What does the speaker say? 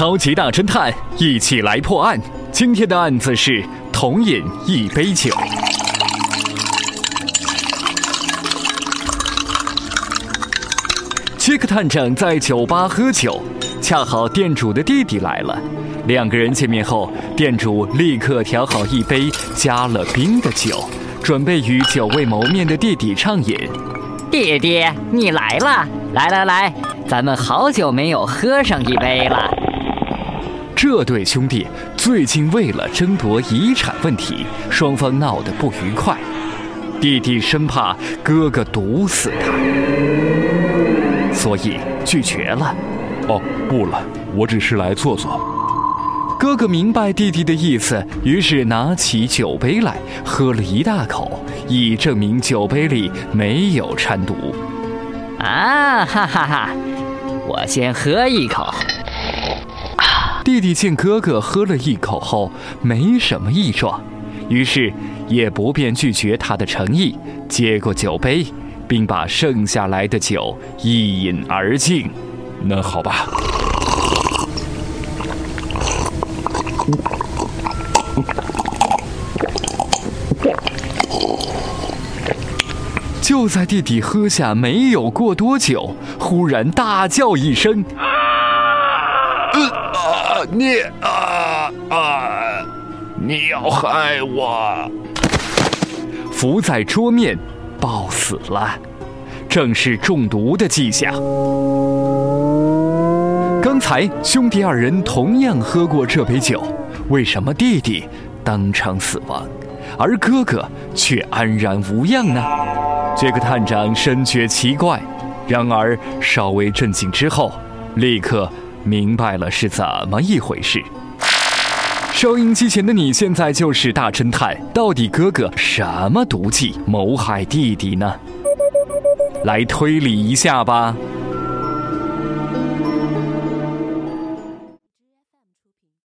超级大侦探，一起来破案。今天的案子是同饮一杯酒。杰克探长在酒吧喝酒，恰好店主的弟弟来了。两个人见面后，店主立刻调好一杯加了冰的酒，准备与久未谋面的弟弟畅饮。弟弟，你来了！来来来，咱们好久没有喝上一杯了。这对兄弟最近为了争夺遗产问题，双方闹得不愉快。弟弟生怕哥哥毒死他，所以拒绝了。哦，不了，我只是来坐坐。哥哥明白弟弟的意思，于是拿起酒杯来喝了一大口，以证明酒杯里没有掺毒。啊哈哈哈！我先喝一口。弟弟见哥哥喝了一口后没什么异状，于是也不便拒绝他的诚意，接过酒杯，并把剩下来的酒一饮而尽。那好吧。就在弟弟喝下没有过多久，忽然大叫一声：“你啊啊！你要害我！”伏在桌面，暴死了，正是中毒的迹象。刚才兄弟二人同样喝过这杯酒，为什么弟弟当场死亡，而哥哥却安然无恙呢？杰克探长深觉奇怪，然而稍微镇静之后，立刻明白了是怎么一回事。收音机前的你现在就是大侦探，到底哥哥什么毒计谋害弟弟呢？来推理一下吧。